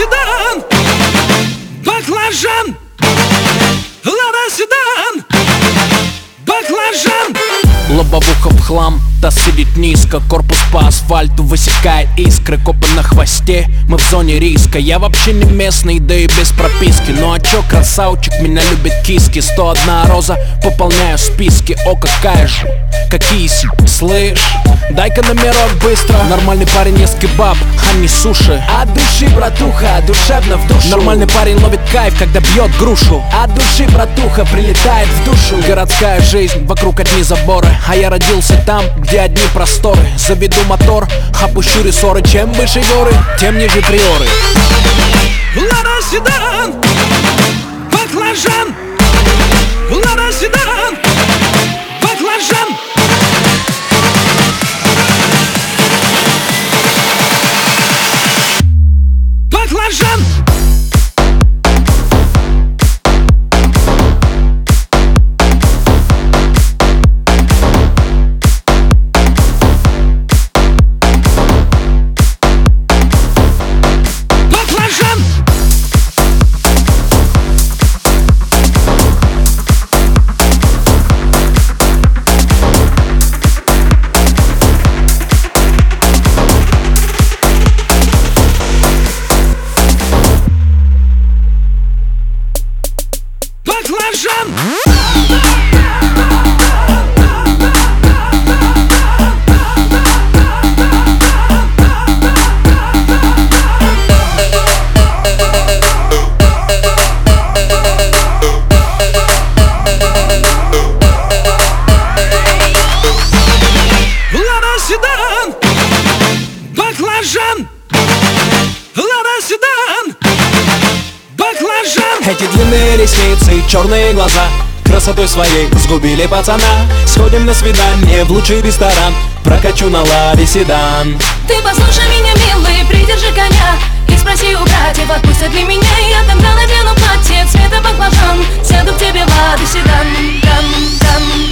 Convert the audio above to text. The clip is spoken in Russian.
седан Баклажан! Лада седан Баклажан Лобовуха в хлам, та сидит низко. Корпус по асфальту высекает искры. Копы на хвосте, мы в зоне риска. Я вообще не местный, да и без прописки. Ну а чё, красавчик, меня любит киски. 101 роза, пополняю списки. О, какая же, какие слышь. Дай-ка номерок быстро. Нормальный парень ест кебаб, а не суши. От души, братуха, душевно в душу. Нормальный парень ловит кайф, когда бьет грушу. От души, братуха, прилетает в душу. Городская жизнь, вокруг одни заборы А я родился там, где одни просторы. Заведу мотор, опущу рессоры. Чем выше горы, тем ниже приоры. Лада седан Баклажан Эти длинные ресницы, черные глаза Красотой своей сгубили пацана. Сходим на свидание в лучший ресторан Прокачу на ладе седан. Ты послушай меня, милый, придержи коня И спроси у братьев, отпустят ли меня. Я тогда надену платье цвета баклажан Сяду к тебе в лады седан. Дам, дам